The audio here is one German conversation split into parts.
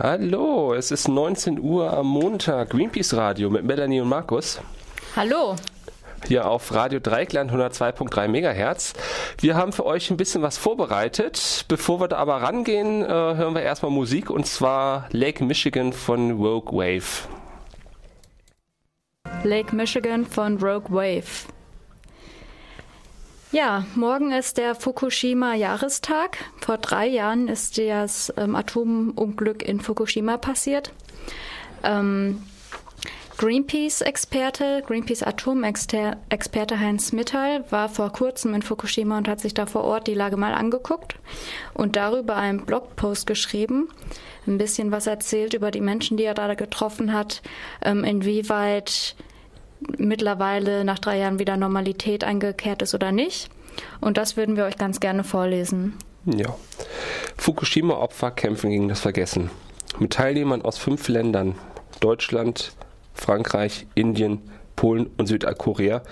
Hallo, es ist 19 Uhr am Montag, Greenpeace Radio mit Melanie und Markus. Hallo. Hier auf Radio Dreikland 102.3 MHz. Wir haben für euch ein bisschen was vorbereitet. Bevor wir da aber rangehen, äh, hören wir erstmal Musik und zwar Lake Michigan von Rogue Wave. Lake Michigan von Rogue Wave. Ja, morgen ist der Fukushima-Jahrestag. Vor drei Jahren ist das ähm, Atomunglück in Fukushima passiert. Ähm, Greenpeace-Experte, Greenpeace-Atomexperte Heinz Mittal war vor kurzem in Fukushima und hat sich da vor Ort die Lage mal angeguckt und darüber einen Blogpost geschrieben. Ein bisschen was erzählt über die Menschen, die er da getroffen hat, ähm, inwieweit mittlerweile nach drei Jahren wieder Normalität eingekehrt ist oder nicht. Und das würden wir euch ganz gerne vorlesen. Ja. Fukushima-Opfer kämpfen gegen das Vergessen. Mit Teilnehmern aus fünf Ländern Deutschland, Frankreich, Indien, Polen und Südkorea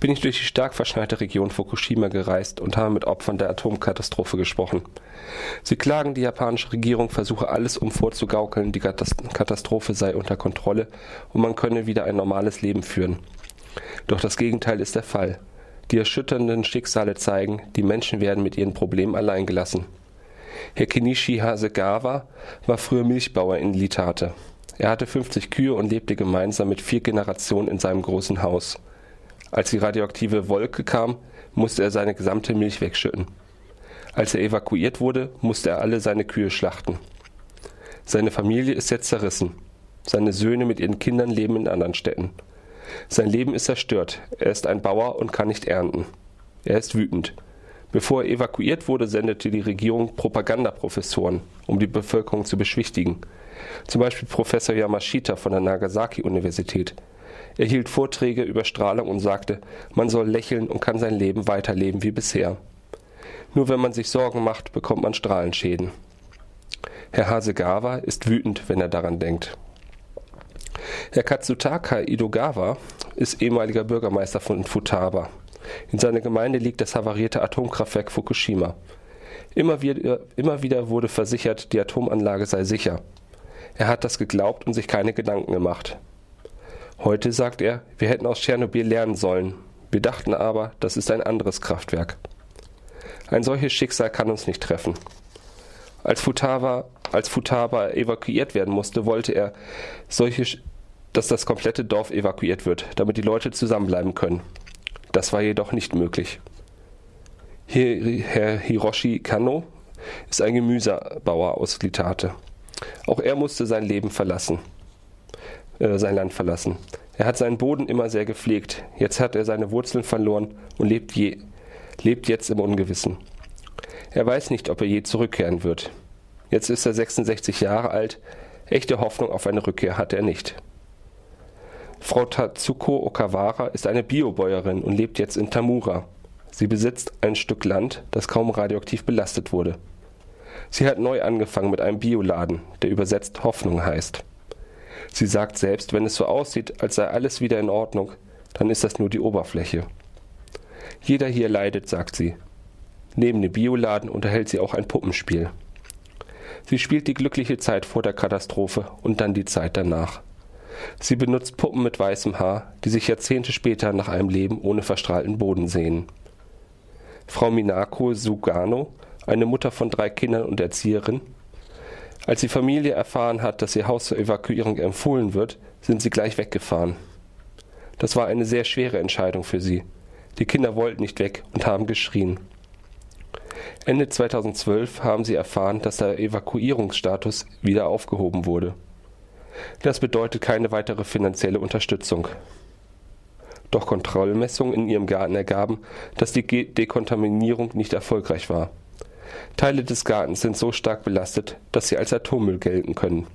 bin ich durch die stark verschneite Region Fukushima gereist und habe mit Opfern der Atomkatastrophe gesprochen. Sie klagen, die japanische Regierung versuche alles, um vorzugaukeln, die Katastrophe sei unter Kontrolle und man könne wieder ein normales Leben führen. Doch das Gegenteil ist der Fall. Die erschütternden Schicksale zeigen, die Menschen werden mit ihren Problemen allein gelassen. Herr Kenichi Hasegawa war früher Milchbauer in Litate. Er hatte 50 Kühe und lebte gemeinsam mit vier Generationen in seinem großen Haus. Als die radioaktive Wolke kam, musste er seine gesamte Milch wegschütten. Als er evakuiert wurde, musste er alle seine Kühe schlachten. Seine Familie ist jetzt zerrissen. Seine Söhne mit ihren Kindern leben in anderen Städten. Sein Leben ist zerstört. Er ist ein Bauer und kann nicht ernten. Er ist wütend. Bevor er evakuiert wurde, sendete die Regierung Propagandaprofessoren, um die Bevölkerung zu beschwichtigen. Zum Beispiel Professor Yamashita von der Nagasaki-Universität. Er hielt Vorträge über Strahlung und sagte, man soll lächeln und kann sein Leben weiterleben wie bisher. Nur wenn man sich Sorgen macht, bekommt man Strahlenschäden. Herr Hasegawa ist wütend, wenn er daran denkt. Herr Katsutaka Idogawa ist ehemaliger Bürgermeister von Futaba. In seiner Gemeinde liegt das havarierte Atomkraftwerk Fukushima. Immer wieder, immer wieder wurde versichert, die Atomanlage sei sicher. Er hat das geglaubt und sich keine Gedanken gemacht. Heute sagt er, wir hätten aus Tschernobyl lernen sollen. Wir dachten aber, das ist ein anderes Kraftwerk. Ein solches Schicksal kann uns nicht treffen. Als Futaba, als Futaba evakuiert werden musste, wollte er, solche, dass das komplette Dorf evakuiert wird, damit die Leute zusammenbleiben können. Das war jedoch nicht möglich. Herr Hiroshi Kano ist ein Gemüsebauer aus Litate. Auch er musste sein Leben verlassen, äh, sein Land verlassen. Er hat seinen Boden immer sehr gepflegt. Jetzt hat er seine Wurzeln verloren und lebt, je, lebt jetzt im Ungewissen. Er weiß nicht, ob er je zurückkehren wird. Jetzt ist er 66 Jahre alt. Echte Hoffnung auf eine Rückkehr hat er nicht. Frau Tatsuko Okawara ist eine Biobäuerin und lebt jetzt in Tamura. Sie besitzt ein Stück Land, das kaum radioaktiv belastet wurde. Sie hat neu angefangen mit einem Bioladen, der übersetzt Hoffnung heißt. Sie sagt selbst, wenn es so aussieht, als sei alles wieder in Ordnung, dann ist das nur die Oberfläche. Jeder hier leidet, sagt sie. Neben dem Bioladen unterhält sie auch ein Puppenspiel. Sie spielt die glückliche Zeit vor der Katastrophe und dann die Zeit danach. Sie benutzt Puppen mit weißem Haar, die sich Jahrzehnte später nach einem Leben ohne verstrahlten Boden sehen. Frau Minako Sugano eine Mutter von drei Kindern und Erzieherin. Als die Familie erfahren hat, dass ihr Haus zur Evakuierung empfohlen wird, sind sie gleich weggefahren. Das war eine sehr schwere Entscheidung für sie. Die Kinder wollten nicht weg und haben geschrien. Ende 2012 haben sie erfahren, dass der Evakuierungsstatus wieder aufgehoben wurde. Das bedeutet keine weitere finanzielle Unterstützung. Doch Kontrollmessungen in ihrem Garten ergaben, dass die Dekontaminierung nicht erfolgreich war. Teile des Gartens sind so stark belastet, dass sie als Atommüll gelten können.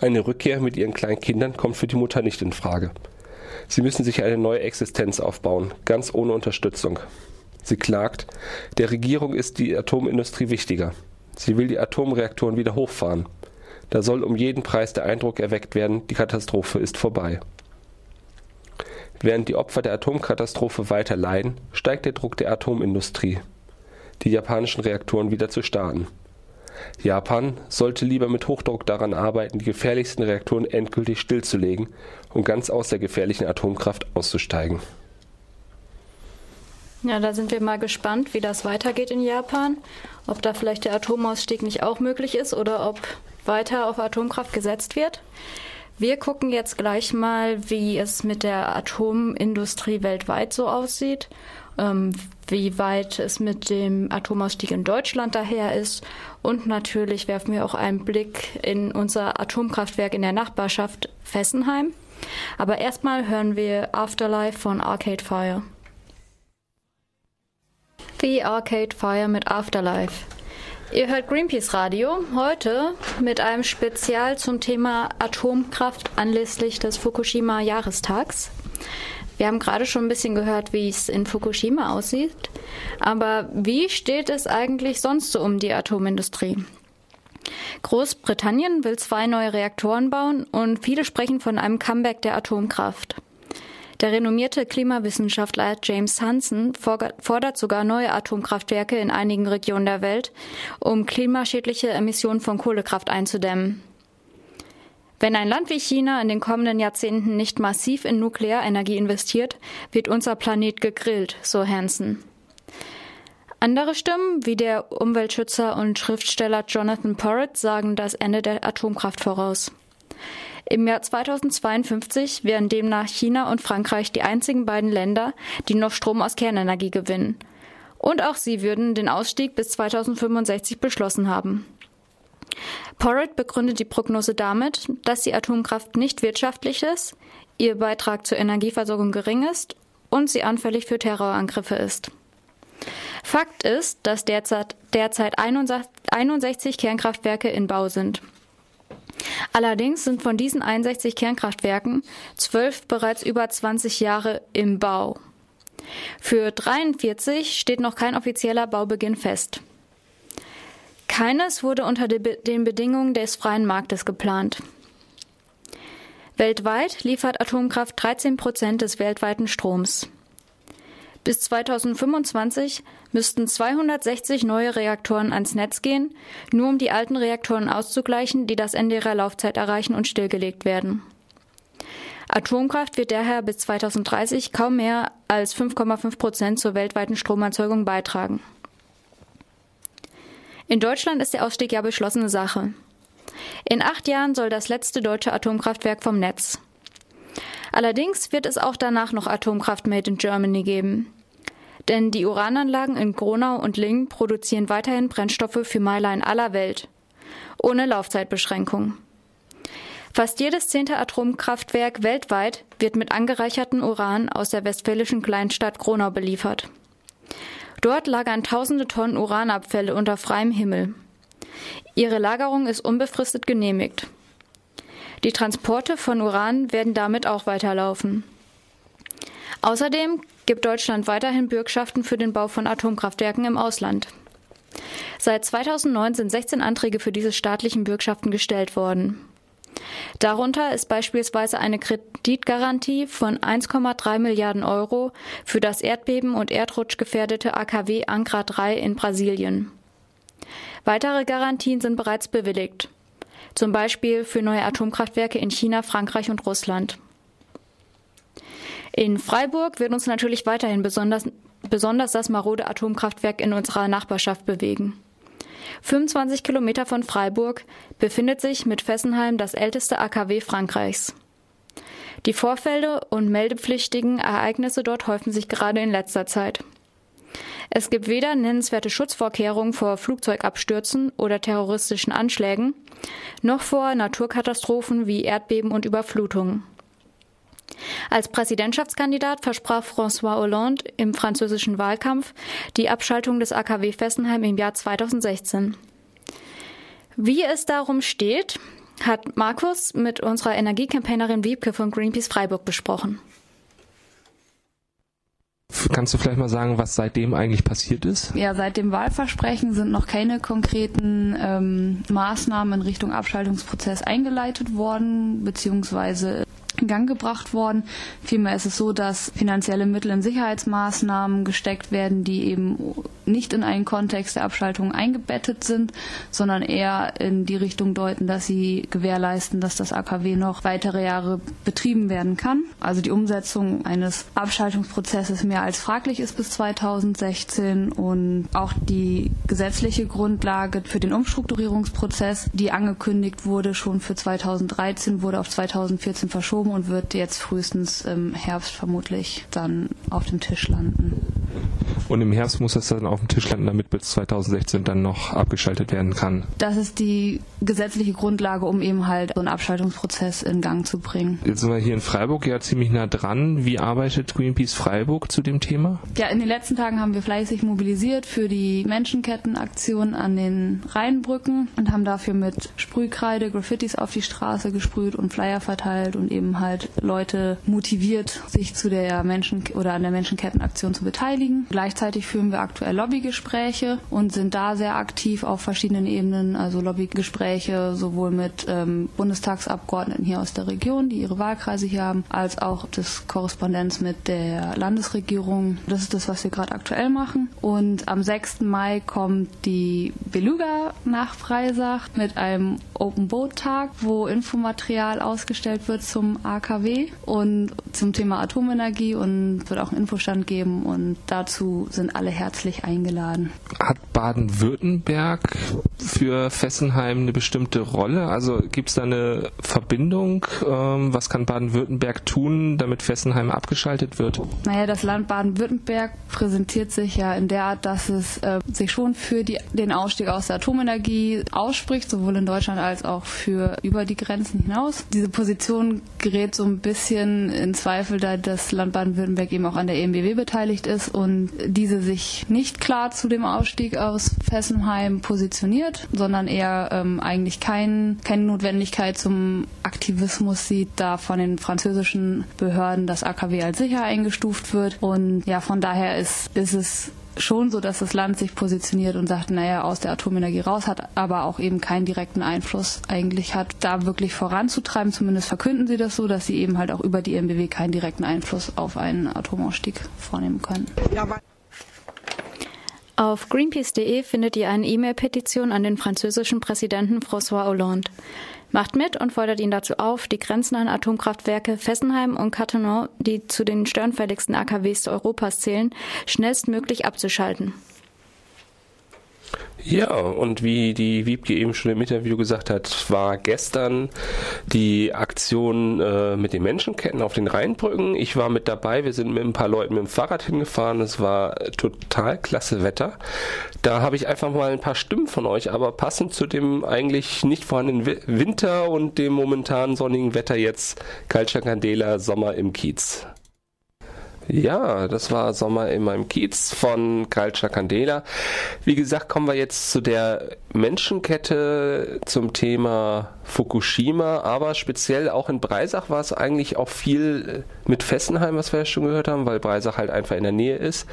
Eine Rückkehr mit ihren kleinen Kindern kommt für die Mutter nicht in Frage. Sie müssen sich eine neue Existenz aufbauen, ganz ohne Unterstützung. Sie klagt, der Regierung ist die Atomindustrie wichtiger. Sie will die Atomreaktoren wieder hochfahren. Da soll um jeden Preis der Eindruck erweckt werden, die Katastrophe ist vorbei. Während die Opfer der Atomkatastrophe weiter leiden, steigt der Druck der Atomindustrie die japanischen Reaktoren wieder zu starten. Japan sollte lieber mit Hochdruck daran arbeiten, die gefährlichsten Reaktoren endgültig stillzulegen und ganz aus der gefährlichen Atomkraft auszusteigen. Ja, da sind wir mal gespannt, wie das weitergeht in Japan. Ob da vielleicht der Atomausstieg nicht auch möglich ist oder ob weiter auf Atomkraft gesetzt wird. Wir gucken jetzt gleich mal, wie es mit der Atomindustrie weltweit so aussieht, ähm, wie weit es mit dem Atomausstieg in Deutschland daher ist und natürlich werfen wir auch einen Blick in unser Atomkraftwerk in der Nachbarschaft Fessenheim. Aber erstmal hören wir Afterlife von Arcade Fire. The Arcade Fire mit Afterlife. Ihr hört Greenpeace Radio heute mit einem Spezial zum Thema Atomkraft anlässlich des Fukushima Jahrestags. Wir haben gerade schon ein bisschen gehört, wie es in Fukushima aussieht. Aber wie steht es eigentlich sonst so um die Atomindustrie? Großbritannien will zwei neue Reaktoren bauen und viele sprechen von einem Comeback der Atomkraft. Der renommierte Klimawissenschaftler James Hansen fordert sogar neue Atomkraftwerke in einigen Regionen der Welt, um klimaschädliche Emissionen von Kohlekraft einzudämmen. Wenn ein Land wie China in den kommenden Jahrzehnten nicht massiv in Nuklearenergie investiert, wird unser Planet gegrillt, so Hansen. Andere Stimmen, wie der Umweltschützer und Schriftsteller Jonathan Porritt, sagen das Ende der Atomkraft voraus. Im Jahr 2052 wären demnach China und Frankreich die einzigen beiden Länder, die noch Strom aus Kernenergie gewinnen. Und auch sie würden den Ausstieg bis 2065 beschlossen haben. Porritt begründet die Prognose damit, dass die Atomkraft nicht wirtschaftlich ist, ihr Beitrag zur Energieversorgung gering ist und sie anfällig für Terrorangriffe ist. Fakt ist, dass derzeit, derzeit 61 Kernkraftwerke in Bau sind. Allerdings sind von diesen 61 Kernkraftwerken zwölf bereits über 20 Jahre im Bau. Für 43 steht noch kein offizieller Baubeginn fest. Keines wurde unter den Bedingungen des freien Marktes geplant. Weltweit liefert Atomkraft 13 Prozent des weltweiten Stroms. Bis 2025 müssten 260 neue Reaktoren ans Netz gehen, nur um die alten Reaktoren auszugleichen, die das Ende ihrer Laufzeit erreichen und stillgelegt werden. Atomkraft wird daher bis 2030 kaum mehr als 5,5 Prozent zur weltweiten Stromerzeugung beitragen. In Deutschland ist der Ausstieg ja beschlossene Sache. In acht Jahren soll das letzte deutsche Atomkraftwerk vom Netz. Allerdings wird es auch danach noch Atomkraft Made in Germany geben. Denn die Urananlagen in Gronau und Lingen produzieren weiterhin Brennstoffe für Meiler in aller Welt. Ohne Laufzeitbeschränkung. Fast jedes zehnte Atomkraftwerk weltweit wird mit angereichertem Uran aus der westfälischen Kleinstadt Gronau beliefert. Dort lagern tausende Tonnen Uranabfälle unter freiem Himmel. Ihre Lagerung ist unbefristet genehmigt. Die Transporte von Uran werden damit auch weiterlaufen. Außerdem gibt Deutschland weiterhin Bürgschaften für den Bau von Atomkraftwerken im Ausland. Seit 2009 sind 16 Anträge für diese staatlichen Bürgschaften gestellt worden. Darunter ist beispielsweise eine Kreditgarantie von 1,3 Milliarden Euro für das Erdbeben und Erdrutsch gefährdete AKW Ankra 3 in Brasilien. Weitere Garantien sind bereits bewilligt, zum Beispiel für neue Atomkraftwerke in China, Frankreich und Russland. In Freiburg wird uns natürlich weiterhin besonders, besonders das marode Atomkraftwerk in unserer Nachbarschaft bewegen. 25 Kilometer von Freiburg befindet sich mit Fessenheim das älteste AKW Frankreichs. Die Vorfälle und meldepflichtigen Ereignisse dort häufen sich gerade in letzter Zeit. Es gibt weder nennenswerte Schutzvorkehrungen vor Flugzeugabstürzen oder terroristischen Anschlägen, noch vor Naturkatastrophen wie Erdbeben und Überflutungen. Als Präsidentschaftskandidat versprach François Hollande im französischen Wahlkampf die Abschaltung des AKW Fessenheim im Jahr 2016. Wie es darum steht, hat Markus mit unserer Energiecampaignerin Wiebke von Greenpeace Freiburg besprochen. Kannst du vielleicht mal sagen, was seitdem eigentlich passiert ist? Ja, seit dem Wahlversprechen sind noch keine konkreten ähm, Maßnahmen in Richtung Abschaltungsprozess eingeleitet worden, beziehungsweise Gang gebracht worden. Vielmehr ist es so, dass finanzielle Mittel in Sicherheitsmaßnahmen gesteckt werden, die eben nicht in einen Kontext der Abschaltung eingebettet sind, sondern eher in die Richtung deuten, dass sie gewährleisten, dass das AKW noch weitere Jahre betrieben werden kann. Also die Umsetzung eines Abschaltungsprozesses mehr als fraglich ist bis 2016 und auch die gesetzliche Grundlage für den Umstrukturierungsprozess, die angekündigt wurde schon für 2013, wurde auf 2014 verschoben und wird jetzt frühestens im Herbst vermutlich dann auf dem Tisch landen. Und im Herbst muss das dann auf dem Tisch landen, damit bis 2016 dann noch abgeschaltet werden kann. Das ist die gesetzliche Grundlage, um eben halt so einen Abschaltungsprozess in Gang zu bringen. Jetzt sind wir hier in Freiburg ja ziemlich nah dran. Wie arbeitet Greenpeace Freiburg zu dem Thema? Ja, in den letzten Tagen haben wir fleißig mobilisiert für die Menschenkettenaktion an den Rheinbrücken und haben dafür mit Sprühkreide Graffitis auf die Straße gesprüht und Flyer verteilt und eben halt Leute motiviert, sich zu der Menschen oder an der Menschenkettenaktion zu beteiligen. Gleichzeitig führen wir aktuell Lobbygespräche und sind da sehr aktiv auf verschiedenen Ebenen, also Lobbygespräche sowohl mit ähm, Bundestagsabgeordneten hier aus der Region, die ihre Wahlkreise hier haben, als auch das Korrespondenz mit der Landesregierung. Das ist das, was wir gerade aktuell machen. Und am 6. Mai kommt die Beluga nach Freisach mit einem Open Boat Tag, wo Infomaterial ausgestellt wird zum AKW und zum Thema Atomenergie und wird auch einen Infostand geben und dazu sind alle herzlich eingeladen. Hat Baden-Württemberg für Fessenheim eine bestimmte Rolle? Also gibt es da eine Verbindung? Ähm, was kann Baden-Württemberg tun, damit Fessenheim abgeschaltet wird? Naja, das Land Baden-Württemberg präsentiert sich ja in der Art, dass es äh, sich schon für die, den Ausstieg aus der Atomenergie ausspricht, sowohl in Deutschland als auch für über die Grenzen hinaus. Diese Position gerät so ein bisschen in Zweifel, da das Land Baden-Württemberg eben auch an der EMBW beteiligt ist und diese sich nicht klar zu dem Ausstieg aus Fessenheim positioniert, sondern eher ähm, eigentlich kein, keine Notwendigkeit zum Aktivismus sieht, da von den französischen Behörden das AKW als sicher eingestuft wird. Und ja, von daher ist, ist es schon so, dass das Land sich positioniert und sagt, naja, aus der Atomenergie raus hat, aber auch eben keinen direkten Einfluss eigentlich hat, da wirklich voranzutreiben. Zumindest verkünden sie das so, dass sie eben halt auch über die MBW keinen direkten Einfluss auf einen Atomausstieg vornehmen können. Ja, auf greenpeace.de findet ihr eine E-Mail-Petition an den französischen Präsidenten François Hollande. Macht mit und fordert ihn dazu auf, die grenznahen Atomkraftwerke Fessenheim und Cattenom, die zu den störenfälligsten AKWs Europas zählen, schnellstmöglich abzuschalten. Ja, und wie die Wiebke eben schon im Interview gesagt hat, war gestern die Aktion äh, mit den Menschenketten auf den Rheinbrücken. Ich war mit dabei, wir sind mit ein paar Leuten mit dem Fahrrad hingefahren. Es war total klasse Wetter. Da habe ich einfach mal ein paar Stimmen von euch, aber passend zu dem eigentlich nicht vorhandenen Winter und dem momentan sonnigen Wetter jetzt Calcia Candela Sommer im Kiez. Ja, das war Sommer in meinem Kiez von Calcia Candela. Wie gesagt, kommen wir jetzt zu der Menschenkette zum Thema Fukushima, aber speziell auch in Breisach war es eigentlich auch viel mit Fessenheim, was wir ja schon gehört haben, weil Breisach halt einfach in der Nähe ist.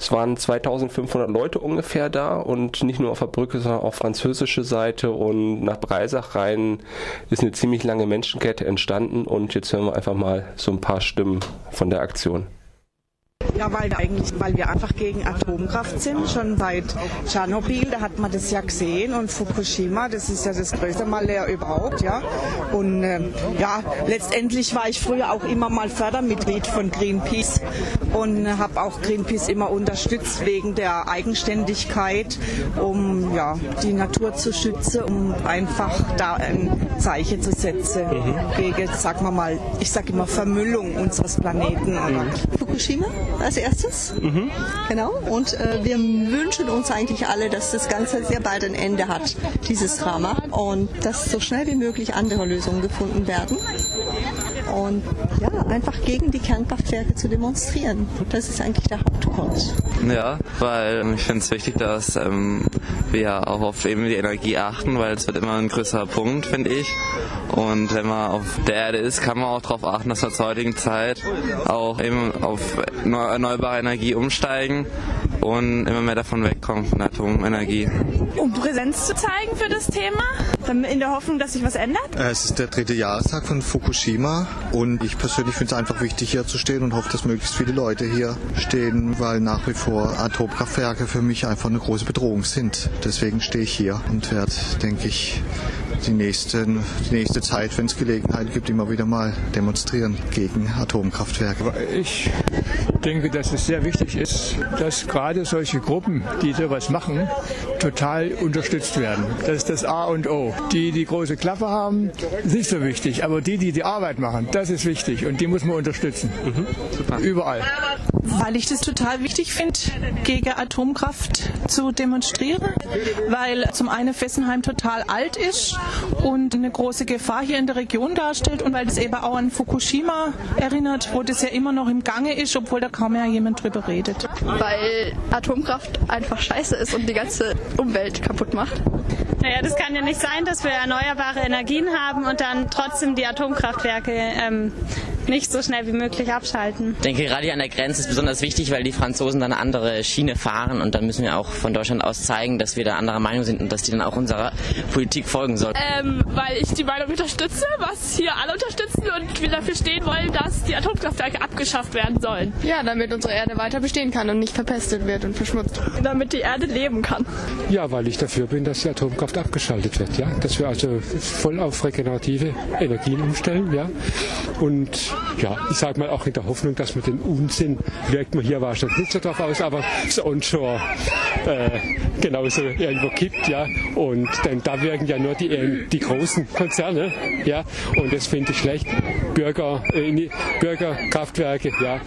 Es waren 2500 Leute ungefähr da und nicht nur auf der Brücke, sondern auf französische Seite und nach Breisach rein ist eine ziemlich lange Menschenkette entstanden und jetzt hören wir einfach mal so ein paar Stimmen von der Aktion. Ja, weil eigentlich, weil wir einfach gegen Atomkraft sind, schon seit Tschernobyl, da hat man das ja gesehen und Fukushima, das ist ja das größte Malheur überhaupt, ja. Und äh, ja, letztendlich war ich früher auch immer mal Fördermitglied von Greenpeace und habe auch Greenpeace immer unterstützt wegen der Eigenständigkeit, um ja die Natur zu schützen, um einfach da ein Zeichen zu setzen mhm. gegen, sagen wir mal, ich sage immer Vermüllung unseres Planeten. Mhm. Fukushima? Als erstes. Mhm. Genau. Und äh, wir wünschen uns eigentlich alle, dass das Ganze sehr bald ein Ende hat, dieses Drama. Und dass so schnell wie möglich andere Lösungen gefunden werden. Und ja, einfach gegen die Kernkraftwerke zu demonstrieren. Das ist eigentlich der Hauptgrund. Ja, weil ich finde es wichtig, dass ähm, wir auch auf eben die Energie achten, weil es wird immer ein größerer Punkt, finde ich. Und wenn man auf der Erde ist, kann man auch darauf achten, dass wir zur heutigen Zeit auch eben auf erneuerbare Energie umsteigen und immer mehr davon wegkommen, von der Atomenergie. Um Präsenz zu zeigen für das Thema, in der Hoffnung, dass sich was ändert? Äh, es ist der dritte Jahrestag von Fukushima und ich persönlich finde es einfach wichtig, hier zu stehen und hoffe, dass möglichst viele Leute hier stehen, weil nach wie vor Atomkraftwerke für mich einfach eine große Bedrohung sind. Deswegen stehe ich hier und werde, denke ich, die, nächsten, die nächste Zeit, wenn es Gelegenheit gibt, immer wieder mal demonstrieren gegen Atomkraftwerke. Ich denke, dass es sehr wichtig ist, dass gerade solche Gruppen, die sowas machen, total unterstützt werden. Das ist das A und O. Die, die große Klappe haben, ist nicht so wichtig, aber die, die die Arbeit machen, das ist wichtig und die muss man unterstützen. Mhm. Überall. Weil ich das total wichtig finde, gegen Atomkraft zu demonstrieren, weil zum einen Fessenheim total alt ist und eine große Gefahr hier in der Region darstellt und weil das eben auch an Fukushima erinnert, wo das ja immer noch im Gange ist, obwohl da kaum mehr jemand drüber redet. Weil Atomkraft einfach scheiße ist und die ganze Umwelt kaputt macht. Naja, das kann ja nicht sein, dass wir erneuerbare Energien haben und dann trotzdem die Atomkraftwerke ähm, nicht so schnell wie möglich abschalten. Ich denke, gerade hier an der Grenze ist besonders wichtig, weil die Franzosen dann eine andere Schiene fahren und dann müssen wir auch von Deutschland aus zeigen, dass wir da anderer Meinung sind und dass die dann auch unserer Politik folgen sollen. Ähm, weil ich die Meinung unterstütze, was hier alle unterstützen und wir dafür stehen wollen, dass die Atomkraftwerke abgeschafft werden sollen. Ja, damit unsere Erde weiter bestehen kann und nicht verpestet wird und verschmutzt. Damit die Erde leben kann. Ja, weil ich dafür bin, dass die Atomkraft abgeschaltet wird. Ja, dass wir also voll auf regenerative Energien umstellen. Ja, und ja, ich sage mal auch in der Hoffnung, dass man den Unsinn, wirkt man hier wahrscheinlich nicht so drauf aus, aber das Onshore äh, genauso irgendwo kippt, ja. Und denn da wirken ja nur die, die großen Konzerne, ja. Und das finde ich schlecht. Bürger, äh, Bürgerkraftwerke, ja.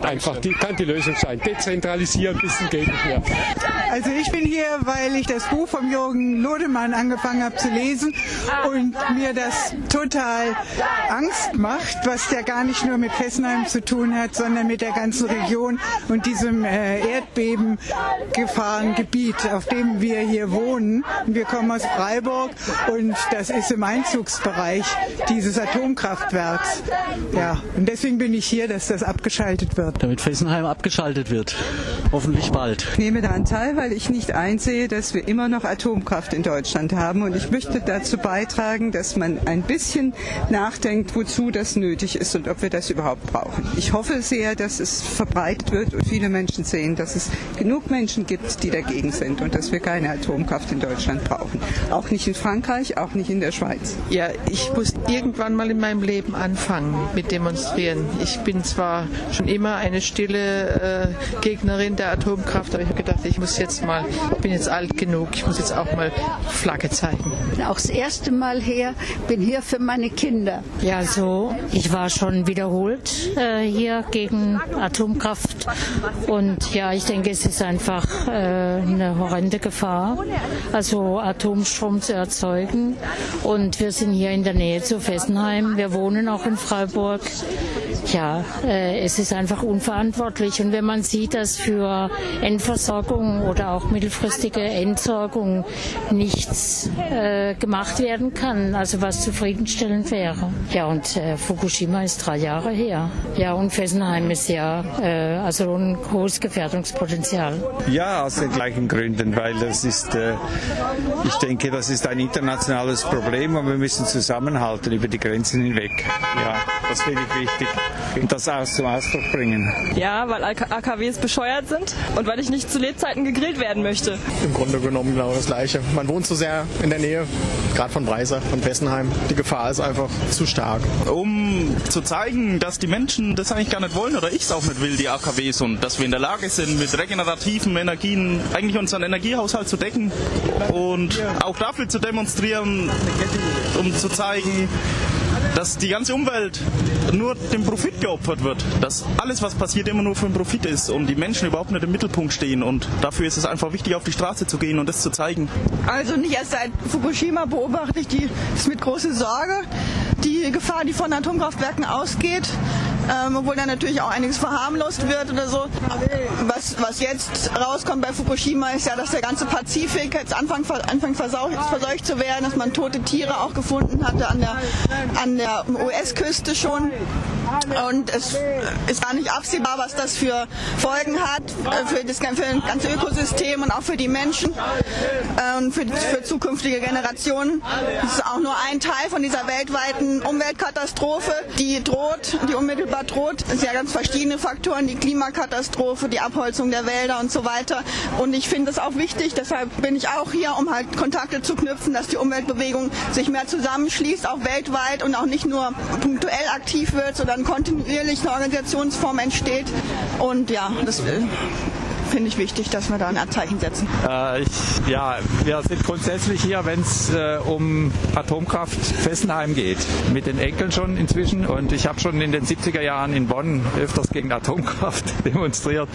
Einfach, die kann die Lösung sein. Dezentralisieren, bisschen geht nicht mehr. Also ich bin hier, weil ich das Buch von Jürgen Lodemann angefangen habe zu lesen und mir das total Angst macht, was ja gar nicht nur mit Fessenheim zu tun hat, sondern mit der ganzen Region und diesem äh, Erdbebengefahrengebiet, auf dem wir hier wohnen. Wir kommen aus Freiburg und das ist im Einzugsbereich dieses Atomkraftwerks. Ja, und deswegen bin ich hier, dass das abgeschaltet wird. Damit Fessenheim abgeschaltet wird. Hoffentlich bald. Ich nehme daran teil, weil ich nicht einsehe, dass wir immer noch Atomkraft in Deutschland haben und ich möchte dazu beitragen, dass man ein bisschen nachdenkt, wozu das nötig ist und ob wir das überhaupt brauchen. Ich hoffe sehr, dass es verbreitet wird und viele Menschen sehen, dass es genug Menschen gibt, die dagegen sind und dass wir keine Atomkraft in Deutschland brauchen. Auch nicht in Frankreich, auch nicht in der Schweiz. Ja, ich muss irgendwann mal in meinem Leben anfangen mit Demonstrieren. Ich bin zwar schon immer eine stille äh, Gegnerin der Atomkraft, aber ich habe gedacht, ich muss jetzt mal, ich bin jetzt alt genug, ich muss jetzt auch mal Flagge zeigen. Auch das erste Mal her, bin hier für meine Kinder. Ja, so, ich war schon wiederholt äh, hier gegen Atomkraft. Und ja, ich denke, es ist einfach äh, eine horrende Gefahr, also Atomstrom zu erzeugen. Und wir sind hier in der Nähe zu Fessenheim, wir wohnen auch in Freiburg. Ja, äh, es ist einfach unverantwortlich und wenn man sieht, dass für Endversorgung oder auch mittelfristige Entsorgung nichts äh, gemacht werden kann, also was zufriedenstellend wäre. Ja, und äh, Fukushima ist drei Jahre her. Ja, und Fessenheim ist ja also ein hohes Gefährdungspotenzial. Ja, aus den gleichen Gründen, weil das ist, ich denke, das ist ein internationales Problem und wir müssen zusammenhalten über die Grenzen hinweg. Ja, das finde ich wichtig das aus zum Ausdruck bringen. Ja, weil AKWs bescheuert sind und weil ich nicht zu Lebzeiten gegrillt werden möchte. Im Grunde genommen genau das Gleiche. Man wohnt zu so sehr in der Nähe, gerade von Breisach, von Fessenheim. Die Gefahr ist einfach zu stark. Um zu zeigen, dass die Menschen das eigentlich gar nicht wollen oder ich es auch nicht will, die AKWs, und dass wir in der Lage sind, mit regenerativen Energien eigentlich unseren Energiehaushalt zu decken und auch dafür zu demonstrieren, um zu zeigen, dass die ganze Umwelt nur dem Profit geopfert wird, dass alles, was passiert, immer nur für den Profit ist und die Menschen überhaupt nicht im Mittelpunkt stehen. Und dafür ist es einfach wichtig, auf die Straße zu gehen und das zu zeigen. Also nicht erst seit Fukushima beobachte ich die, das mit großer Sorge. Die Gefahr, die von Atomkraftwerken ausgeht, ähm, obwohl da natürlich auch einiges verharmlost wird oder so. Was, was jetzt rauskommt bei Fukushima ist ja, dass der ganze Pazifik jetzt anfängt, verseucht, verseucht zu werden, dass man tote Tiere auch gefunden hatte an der, an der US-Küste schon. Und es ist gar nicht absehbar, was das für Folgen hat äh, für das, für das ganze Ökosystem und auch für die Menschen äh, und für, für zukünftige Generationen. Das ist auch nur ein Teil von dieser weltweiten Umweltkatastrophe, die droht, die unmittelbar droht. Es sind ja ganz verschiedene Faktoren, die Klimakatastrophe, die Abholzung der Wälder und so weiter. Und ich finde es auch wichtig, deshalb bin ich auch hier, um halt Kontakte zu knüpfen, dass die Umweltbewegung sich mehr zusammenschließt, auch weltweit und auch nicht nur punktuell aktiv wird, sondern kontinuierlich eine Organisationsform entsteht. Und ja, das finde ich wichtig, dass wir da ein Abzeichen setzen. Äh, ich, ja, wir sind grundsätzlich hier, wenn es äh, um Atomkraft Fessenheim geht. Mit den Enkeln schon inzwischen. Und ich habe schon in den 70er Jahren in Bonn öfters gegen Atomkraft demonstriert.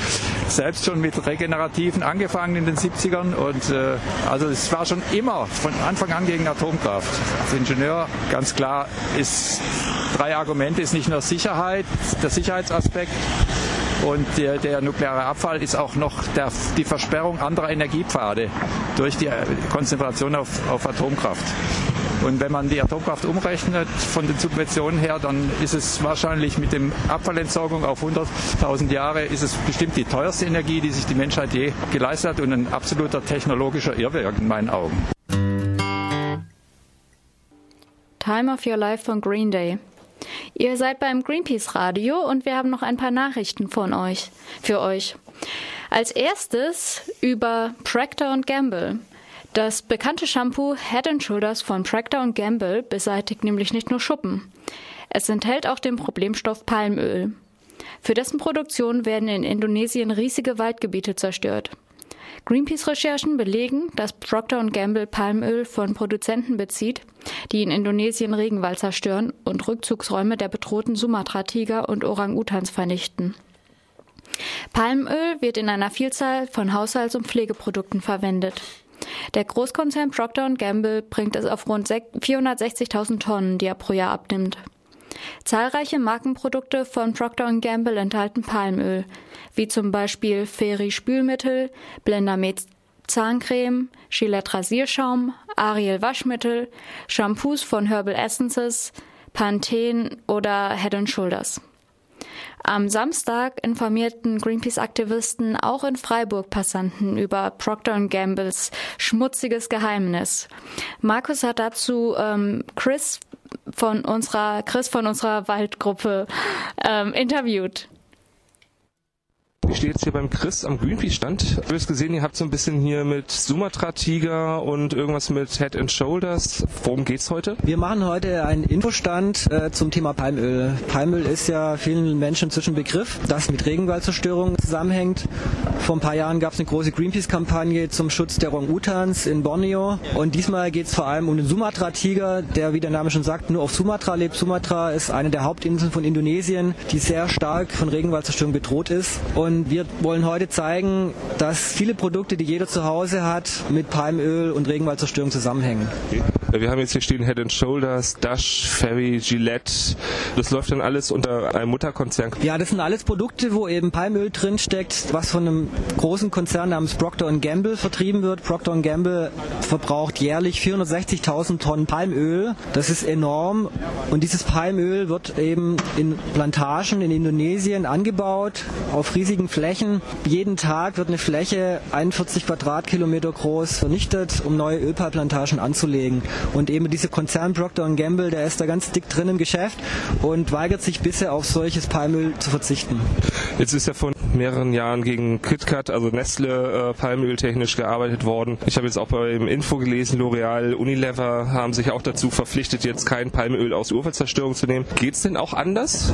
Selbst schon mit Regenerativen angefangen in den 70ern. Und äh, also es war schon immer von Anfang an gegen Atomkraft. Als Ingenieur ganz klar ist drei Argumente ist nicht nur Sicherheit, der Sicherheitsaspekt, und der, der, nukleare Abfall ist auch noch der, die Versperrung anderer Energiepfade durch die Konzentration auf, auf Atomkraft. Und wenn man die Atomkraft umrechnet von den Subventionen her, dann ist es wahrscheinlich mit dem Abfallentsorgung auf 100.000 Jahre ist es bestimmt die teuerste Energie, die sich die Menschheit je geleistet hat und ein absoluter technologischer Irrwerk in meinen Augen. Time of Your Life von Green Day. Ihr seid beim Greenpeace Radio und wir haben noch ein paar Nachrichten von euch, für euch. Als erstes über Procter Gamble. Das bekannte Shampoo Head Shoulders von Procter Gamble beseitigt nämlich nicht nur Schuppen. Es enthält auch den Problemstoff Palmöl. Für dessen Produktion werden in Indonesien riesige Waldgebiete zerstört. Greenpeace-Recherchen belegen, dass Procter Gamble Palmöl von Produzenten bezieht, die in Indonesien Regenwald zerstören und Rückzugsräume der bedrohten Sumatra-Tiger und Orang-Utans vernichten. Palmöl wird in einer Vielzahl von Haushalts- und Pflegeprodukten verwendet. Der Großkonzern Procter Gamble bringt es auf rund 460.000 Tonnen, die er pro Jahr abnimmt. Zahlreiche Markenprodukte von Procter Gamble enthalten Palmöl, wie zum Beispiel Fairy Spülmittel, Blender Med Zahncreme, Gillette Rasierschaum, Ariel Waschmittel, Shampoos von Herbal Essences, Pantene oder Head Shoulders. Am Samstag informierten Greenpeace-Aktivisten auch in Freiburg Passanten über Procter Gambles schmutziges Geheimnis. Markus hat dazu ähm, Chris von unserer Chris von unserer Waldgruppe ähm, interviewt. Ich stehe jetzt hier beim Chris am Greenpeace-Stand. Ich habe gesehen, ihr habt so ein bisschen hier mit Sumatra-Tiger und irgendwas mit Head and Shoulders. Worum geht's heute? Wir machen heute einen Infostand äh, zum Thema Palmöl. Palmöl ist ja vielen Menschen inzwischen Begriff, das mit Regenwaldzerstörung zusammenhängt. Vor ein paar Jahren gab es eine große Greenpeace-Kampagne zum Schutz der Orang-Utans in Borneo. Und diesmal geht es vor allem um den Sumatra-Tiger, der, wie der Name schon sagt, nur auf Sumatra lebt. Sumatra ist eine der Hauptinseln von Indonesien, die sehr stark von Regenwaldzerstörung bedroht ist. Und wir wollen heute zeigen, dass viele Produkte, die jeder zu Hause hat, mit Palmöl und Regenwaldzerstörung zusammenhängen. Okay. Wir haben jetzt hier stehen Head Shoulders, Dash, Ferry, Gillette. Das läuft dann alles unter einem Mutterkonzern. Ja, das sind alles Produkte, wo eben Palmöl drin steckt, was von einem großen Konzern namens Procter Gamble vertrieben wird. Procter Gamble verbraucht jährlich 460.000 Tonnen Palmöl. Das ist enorm. Und dieses Palmöl wird eben in Plantagen in Indonesien angebaut, auf riesigen Flächen. Jeden Tag wird eine Fläche 41 Quadratkilometer groß vernichtet, um neue Ölpalmplantagen anzulegen. Und eben dieser Konzern Procter Gamble, der ist da ganz dick drin im Geschäft und weigert sich bisher auf solches Palmöl zu verzichten. Jetzt ist ja vor mehreren Jahren gegen KitKat, also Nestle, äh, palmöltechnisch gearbeitet worden. Ich habe jetzt auch beim Info gelesen, L'Oreal, Unilever haben sich auch dazu verpflichtet, jetzt kein Palmöl aus Urwaldzerstörung zu nehmen. Geht es denn auch anders?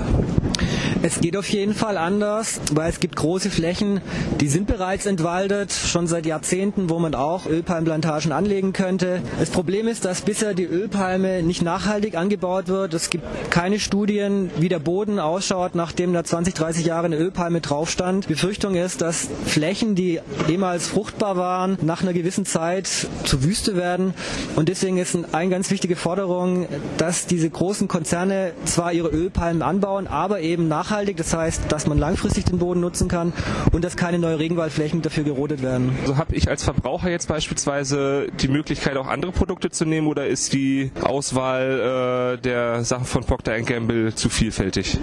Es geht auf jeden Fall anders, weil es gibt große Flächen, die sind bereits entwaldet, schon seit Jahrzehnten, wo man auch Ölpalmplantagen anlegen könnte. Das Problem ist, dass bisher die Ölpalme nicht nachhaltig angebaut wird. Es gibt keine Studien, wie der Boden ausschaut, nachdem da 20, 30 Jahre eine Ölpalme drauf stand. Befürchtung ist, dass Flächen, die ehemals fruchtbar waren, nach einer gewissen Zeit zu Wüste werden. Und deswegen ist eine ganz wichtige Forderung, dass diese großen Konzerne zwar ihre Ölpalmen anbauen, aber eben nachhaltig. Das heißt, dass man langfristig den Boden nutzen kann und dass keine neuen Regenwaldflächen dafür gerodet werden. Also habe ich als Verbraucher jetzt beispielsweise die Möglichkeit, auch andere Produkte zu nehmen oder ist die Auswahl äh, der Sachen von Procter Gamble zu vielfältig?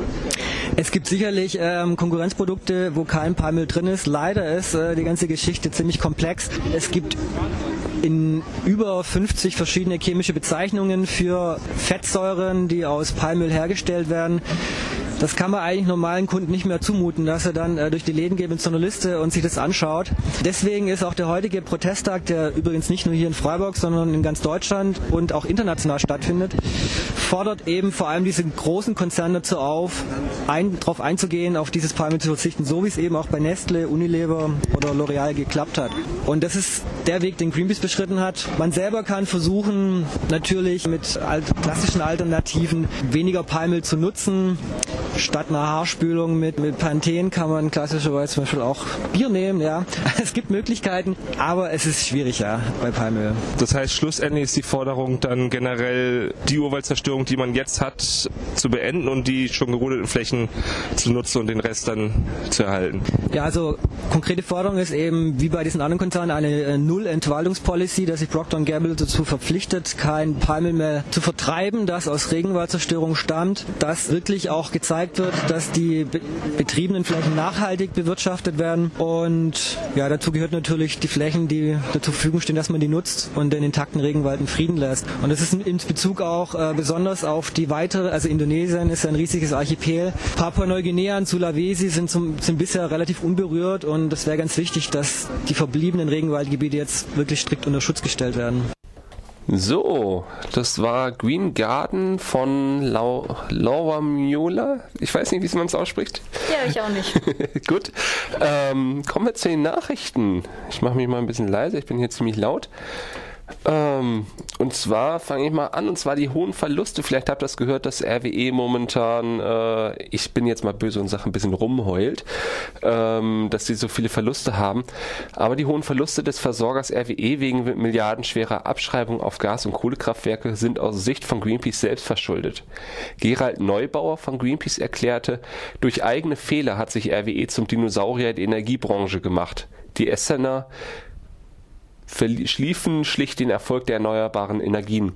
Es gibt sicherlich ähm, Konkurrenzprodukte, wo kein Palmöl drin ist. Leider ist äh, die ganze Geschichte ziemlich komplex. Es gibt in über 50 verschiedene chemische Bezeichnungen für Fettsäuren, die aus Palmöl hergestellt werden. Das kann man eigentlich normalen Kunden nicht mehr zumuten, dass er dann äh, durch die Läden geht mit so einer Liste und sich das anschaut. Deswegen ist auch der heutige Protesttag, der übrigens nicht nur hier in Freiburg, sondern in ganz Deutschland und auch international stattfindet, fordert eben vor allem diese großen Konzerne dazu auf, ein, darauf einzugehen, auf dieses Palmöl zu verzichten, so wie es eben auch bei Nestle, Unilever oder L'Oreal geklappt hat. Und das ist der Weg, den Greenpeace beschritten hat. Man selber kann versuchen, natürlich mit klassischen Alternativen weniger Palmöl zu nutzen. Statt einer Haarspülung mit, mit Panthen kann man klassischerweise zum Beispiel auch Bier nehmen. Ja. Es gibt Möglichkeiten, aber es ist schwierig ja, bei Palmöl. Das heißt, schlussendlich ist die Forderung dann generell die Urwaldzerstörung, die man jetzt hat, zu beenden und die schon gerodeten Flächen zu nutzen und den Rest dann zu erhalten. Ja, also konkrete Forderung ist eben, wie bei diesen anderen Konzernen, eine äh, Null-Entwaldungspolicy, dass sich Procter Gamble dazu verpflichtet, kein Palmöl mehr zu vertreiben, das aus Regenwaldzerstörung stammt, dass wirklich auch gezeigt gezeigt wird, dass die betriebenen Flächen nachhaltig bewirtschaftet werden. Und ja, dazu gehört natürlich die Flächen, die zur Verfügung stehen, dass man die nutzt und den intakten Regenwald in Frieden lässt. Und das ist in Bezug auch äh, besonders auf die weitere, also Indonesien ist ein riesiges Archipel. Papua-Neuguinea und Sulawesi sind, zum, sind bisher relativ unberührt und es wäre ganz wichtig, dass die verbliebenen Regenwaldgebiete jetzt wirklich strikt unter Schutz gestellt werden. So, das war Green Garden von Lau Laura Miola. Ich weiß nicht, wie man es ausspricht. Ja, ich auch nicht. Gut. Ähm, kommen wir zu den Nachrichten. Ich mache mich mal ein bisschen leise, ich bin hier ziemlich laut. Ähm, und zwar fange ich mal an, und zwar die hohen Verluste. Vielleicht habt ihr das gehört, dass RWE momentan, äh, ich bin jetzt mal böse und sage ein bisschen rumheult, ähm, dass sie so viele Verluste haben. Aber die hohen Verluste des Versorgers RWE wegen milliardenschwerer Abschreibung auf Gas- und Kohlekraftwerke sind aus Sicht von Greenpeace selbst verschuldet. Gerald Neubauer von Greenpeace erklärte, durch eigene Fehler hat sich RWE zum Dinosaurier der Energiebranche gemacht. Die Essener verschliefen schlicht den Erfolg der erneuerbaren Energien.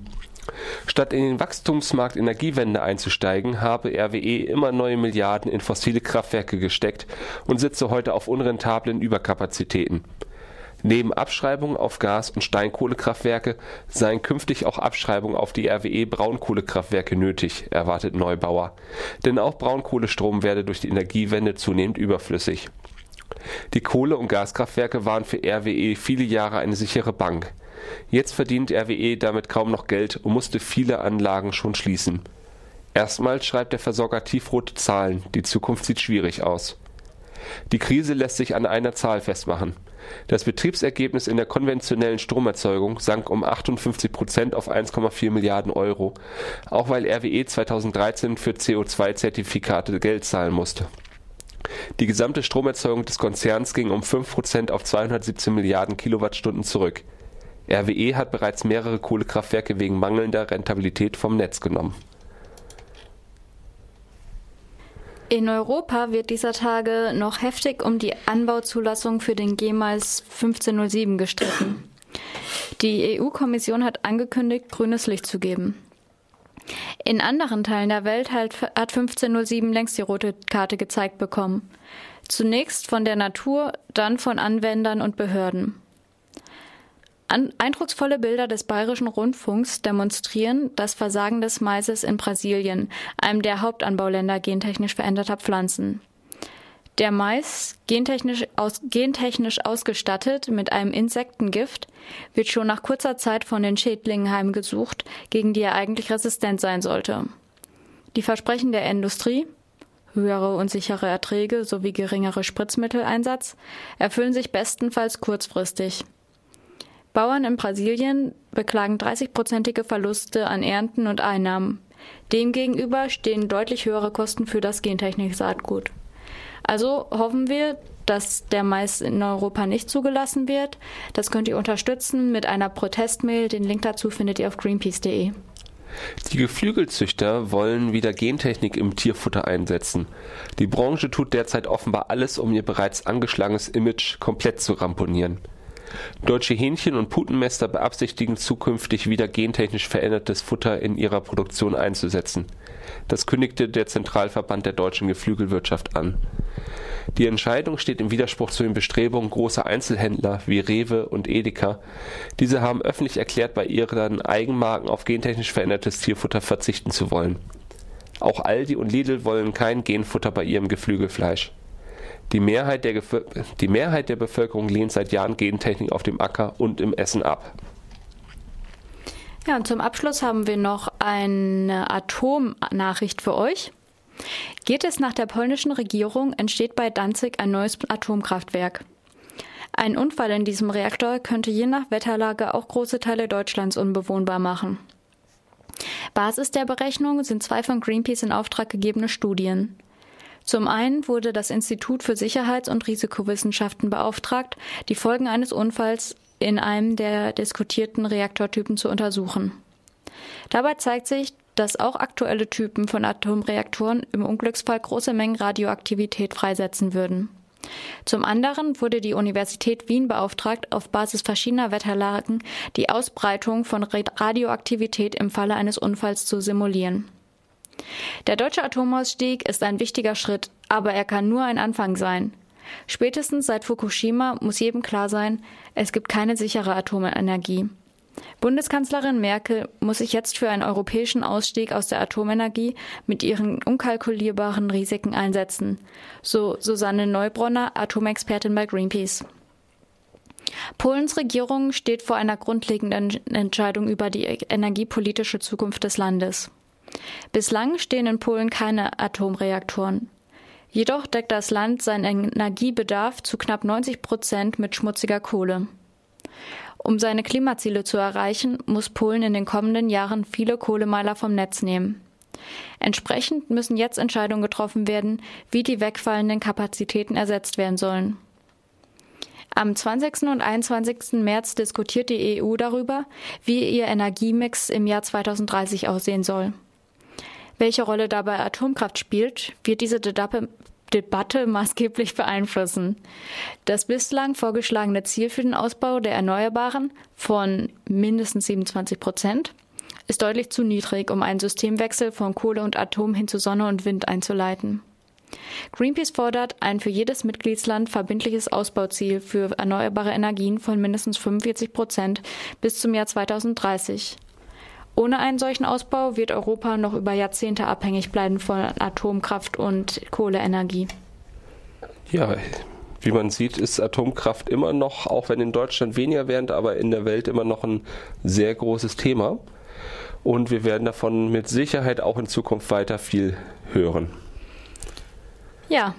Statt in den Wachstumsmarkt Energiewende einzusteigen, habe RWE immer neue Milliarden in fossile Kraftwerke gesteckt und sitze heute auf unrentablen Überkapazitäten. Neben Abschreibungen auf Gas- und Steinkohlekraftwerke seien künftig auch Abschreibungen auf die RWE Braunkohlekraftwerke nötig, erwartet Neubauer. Denn auch Braunkohlestrom werde durch die Energiewende zunehmend überflüssig die Kohle und Gaskraftwerke waren für RWE viele Jahre eine sichere Bank. Jetzt verdient RWE damit kaum noch Geld und musste viele Anlagen schon schließen. Erstmals schreibt der Versorger tiefrote Zahlen, die Zukunft sieht schwierig aus. Die Krise lässt sich an einer Zahl festmachen. Das Betriebsergebnis in der konventionellen Stromerzeugung sank um 58 Prozent auf 1,4 Milliarden Euro, auch weil RWE 2013 für CO2-Zertifikate Geld zahlen musste die gesamte Stromerzeugung des Konzerns ging um 5% auf 217 Milliarden Kilowattstunden zurück. RWE hat bereits mehrere Kohlekraftwerke wegen mangelnder Rentabilität vom Netz genommen. In Europa wird dieser Tage noch heftig um die Anbauzulassung für den GMAIS 1507 gestritten. Die EU-Kommission hat angekündigt, grünes Licht zu geben. In anderen Teilen der Welt hat 1507 längst die rote Karte gezeigt bekommen. Zunächst von der Natur, dann von Anwendern und Behörden. An eindrucksvolle Bilder des Bayerischen Rundfunks demonstrieren das Versagen des Maises in Brasilien, einem der Hauptanbauländer gentechnisch veränderter Pflanzen. Der Mais, gentechnisch, aus, gentechnisch ausgestattet mit einem Insektengift, wird schon nach kurzer Zeit von den Schädlingen heimgesucht, gegen die er eigentlich resistent sein sollte. Die Versprechen der Industrie, höhere und sichere Erträge sowie geringere Spritzmitteleinsatz, erfüllen sich bestenfalls kurzfristig. Bauern in Brasilien beklagen 30-prozentige Verluste an Ernten und Einnahmen. Demgegenüber stehen deutlich höhere Kosten für das Gentechnik-Saatgut. Also hoffen wir, dass der Mais in Europa nicht zugelassen wird. Das könnt ihr unterstützen mit einer Protestmail. Den Link dazu findet ihr auf greenpeace.de. Die Geflügelzüchter wollen wieder Gentechnik im Tierfutter einsetzen. Die Branche tut derzeit offenbar alles, um ihr bereits angeschlagenes Image komplett zu ramponieren. Deutsche Hähnchen- und Putenmäster beabsichtigen zukünftig wieder gentechnisch verändertes Futter in ihrer Produktion einzusetzen. Das kündigte der Zentralverband der deutschen Geflügelwirtschaft an. Die Entscheidung steht im Widerspruch zu den Bestrebungen großer Einzelhändler wie Rewe und Edeka. Diese haben öffentlich erklärt, bei ihren Eigenmarken auf gentechnisch verändertes Tierfutter verzichten zu wollen. Auch Aldi und Lidl wollen kein Genfutter bei ihrem Geflügelfleisch. Die Mehrheit, der die Mehrheit der Bevölkerung lehnt seit Jahren Gentechnik auf dem Acker und im Essen ab. Ja, und zum Abschluss haben wir noch eine Atomnachricht für euch. Geht es nach der polnischen Regierung, entsteht bei Danzig ein neues Atomkraftwerk. Ein Unfall in diesem Reaktor könnte je nach Wetterlage auch große Teile Deutschlands unbewohnbar machen. Basis der Berechnung sind zwei von Greenpeace in Auftrag gegebene Studien. Zum einen wurde das Institut für Sicherheits- und Risikowissenschaften beauftragt, die Folgen eines Unfalls in einem der diskutierten Reaktortypen zu untersuchen. Dabei zeigt sich, dass auch aktuelle Typen von Atomreaktoren im Unglücksfall große Mengen Radioaktivität freisetzen würden. Zum anderen wurde die Universität Wien beauftragt, auf Basis verschiedener Wetterlagen die Ausbreitung von Radioaktivität im Falle eines Unfalls zu simulieren. Der deutsche Atomausstieg ist ein wichtiger Schritt, aber er kann nur ein Anfang sein. Spätestens seit Fukushima muss jedem klar sein, es gibt keine sichere Atomenergie. Bundeskanzlerin Merkel muss sich jetzt für einen europäischen Ausstieg aus der Atomenergie mit ihren unkalkulierbaren Risiken einsetzen, so Susanne Neubronner, Atomexpertin bei Greenpeace. Polens Regierung steht vor einer grundlegenden Entscheidung über die energiepolitische Zukunft des Landes. Bislang stehen in Polen keine Atomreaktoren. Jedoch deckt das Land seinen Energiebedarf zu knapp 90 Prozent mit schmutziger Kohle. Um seine Klimaziele zu erreichen, muss Polen in den kommenden Jahren viele Kohlemeiler vom Netz nehmen. Entsprechend müssen jetzt Entscheidungen getroffen werden, wie die wegfallenden Kapazitäten ersetzt werden sollen. Am 20. und 21. März diskutiert die EU darüber, wie ihr Energiemix im Jahr 2030 aussehen soll. Welche Rolle dabei Atomkraft spielt, wird diese Debatte maßgeblich beeinflussen. Das bislang vorgeschlagene Ziel für den Ausbau der Erneuerbaren von mindestens 27 Prozent ist deutlich zu niedrig, um einen Systemwechsel von Kohle und Atom hin zu Sonne und Wind einzuleiten. Greenpeace fordert ein für jedes Mitgliedsland verbindliches Ausbauziel für erneuerbare Energien von mindestens 45 Prozent bis zum Jahr 2030. Ohne einen solchen Ausbau wird Europa noch über Jahrzehnte abhängig bleiben von Atomkraft und Kohleenergie. Ja, wie man sieht, ist Atomkraft immer noch, auch wenn in Deutschland weniger während, aber in der Welt immer noch ein sehr großes Thema. Und wir werden davon mit Sicherheit auch in Zukunft weiter viel hören. Ja,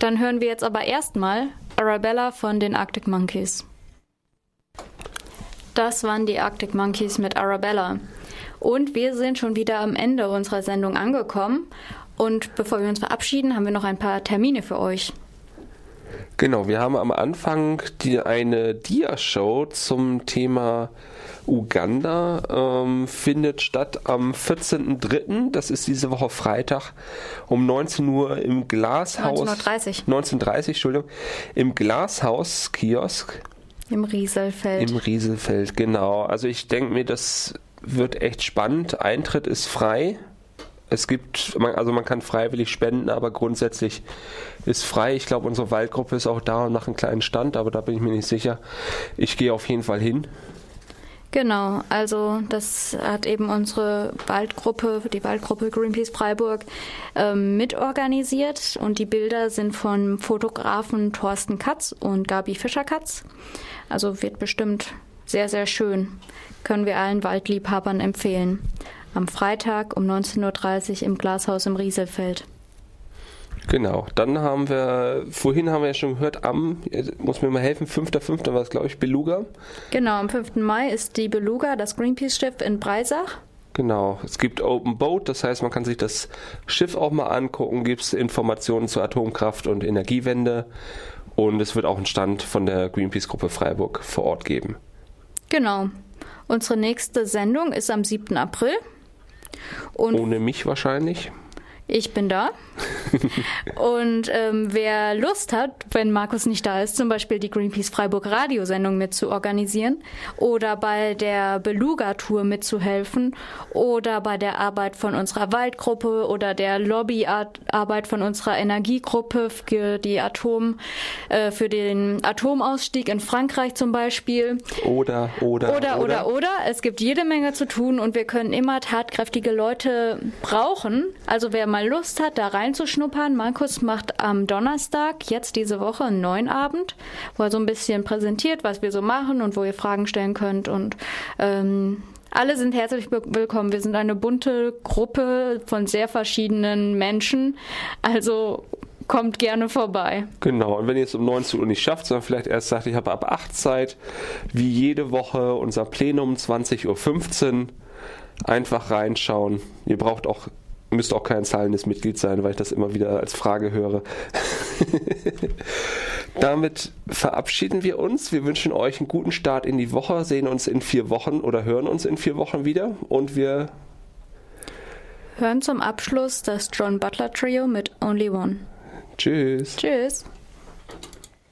dann hören wir jetzt aber erstmal Arabella von den Arctic Monkeys. Das waren die Arctic Monkeys mit Arabella. Und wir sind schon wieder am Ende unserer Sendung angekommen. Und bevor wir uns verabschieden, haben wir noch ein paar Termine für euch. Genau, wir haben am Anfang die, eine Dia-Show zum Thema Uganda. Ähm, findet statt am 14.03., das ist diese Woche Freitag, um 19 Uhr im Glashaus. 19.30 19.30 Entschuldigung. Im Glashaus-Kiosk. Im Rieselfeld. Im Rieselfeld, genau. Also ich denke mir, das wird echt spannend. Eintritt ist frei. Es gibt, also man kann freiwillig spenden, aber grundsätzlich ist frei. Ich glaube, unsere Waldgruppe ist auch da und macht einen kleinen Stand, aber da bin ich mir nicht sicher. Ich gehe auf jeden Fall hin. Genau, also das hat eben unsere Waldgruppe, die Waldgruppe Greenpeace Freiburg, ähm, mitorganisiert und die Bilder sind von Fotografen Thorsten Katz und Gabi Fischer-Katz. Also wird bestimmt sehr, sehr schön können wir allen Waldliebhabern empfehlen. Am Freitag um 19.30 Uhr im Glashaus im Rieselfeld. Genau, dann haben wir, vorhin haben wir ja schon gehört, am, muss mir mal helfen, 5.5. war es, glaube ich, Beluga. Genau, am 5. Mai ist die Beluga, das Greenpeace-Schiff in Breisach. Genau, es gibt Open Boat, das heißt, man kann sich das Schiff auch mal angucken, gibt es Informationen zur Atomkraft und Energiewende und es wird auch einen Stand von der Greenpeace-Gruppe Freiburg vor Ort geben. Genau. Unsere nächste Sendung ist am 7. April. Und Ohne mich wahrscheinlich. Ich bin da. und ähm, wer Lust hat, wenn Markus nicht da ist, zum Beispiel die Greenpeace Freiburg Radiosendung mit zu organisieren oder bei der Beluga-Tour mitzuhelfen oder bei der Arbeit von unserer Waldgruppe oder der Lobbyarbeit von unserer Energiegruppe für die Atom, äh, für den Atomausstieg in Frankreich zum Beispiel. Oder, oder, oder, oder, oder. Es gibt jede Menge zu tun und wir können immer tatkräftige Leute brauchen. Also wer mal Lust hat, da reinzuschnuppern, Markus macht am Donnerstag, jetzt diese Woche, einen neuen Abend, wo er so ein bisschen präsentiert, was wir so machen und wo ihr Fragen stellen könnt. Und ähm, alle sind herzlich willkommen. Wir sind eine bunte Gruppe von sehr verschiedenen Menschen. Also kommt gerne vorbei. Genau, und wenn ihr es um 19 Uhr nicht schafft, sondern vielleicht erst sagt, ich habe ab 8 Zeit, wie jede Woche unser Plenum 20.15 Uhr, einfach reinschauen. Ihr braucht auch müsste auch kein zahlendes Mitglied sein, weil ich das immer wieder als Frage höre. Damit verabschieden wir uns. Wir wünschen euch einen guten Start in die Woche, sehen uns in vier Wochen oder hören uns in vier Wochen wieder und wir hören zum Abschluss das John Butler Trio mit Only One. Tschüss. Tschüss.